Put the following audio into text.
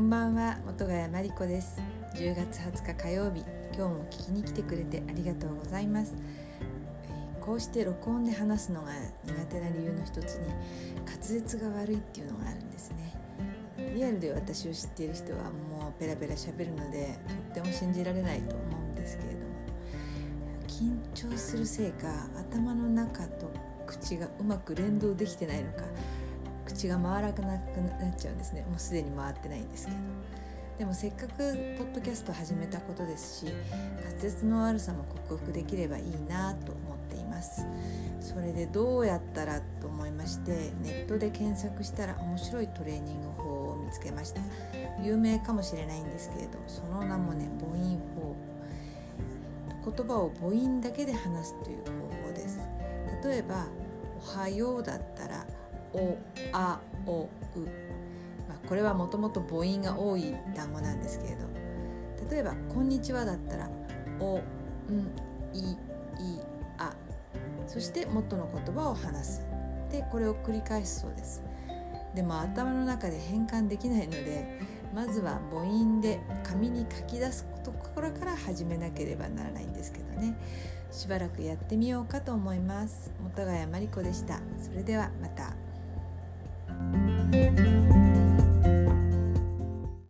んばんは元ヶ谷真理子です。10月20日火曜日今日も聞きに来てくれてありがとうございます。えーこうして録音で話すのが苦手な理由の一つに滑舌が悪いっていうのがあるんですね。リアルで私を知っている人はもうペラペラ喋るのでとっても信じられないと思うんですけれども緊張するせいか頭の中と口がうまく連動できてないのか口が回らなくなっちゃうんですね。もうすでに回ってないんですけど。でもせっかくポッドキャスト始めたことですし滑舌の悪さも克服できればいいなと思っています。それでどうやったらと思いましてネットで検索したら面白いトレーニング法を見つけました。有名かもしれないんですけれどその名もね母音法。言葉を母音だけで話すという方法です。例えば「おはよう」だったら「おあおう」まあ、これはもともと母音が多い単語なんですけれど。例えば「こんにちは」だったら「おんいいあ」そして元の言葉を話す。でこれを繰り返すそうです。でも頭の中で変換できないのでまずは母音で紙に書き出すところから始めなければならないんですけどね。しばらくやってみようかと思います。元ヶ谷真理子でした。それではまた。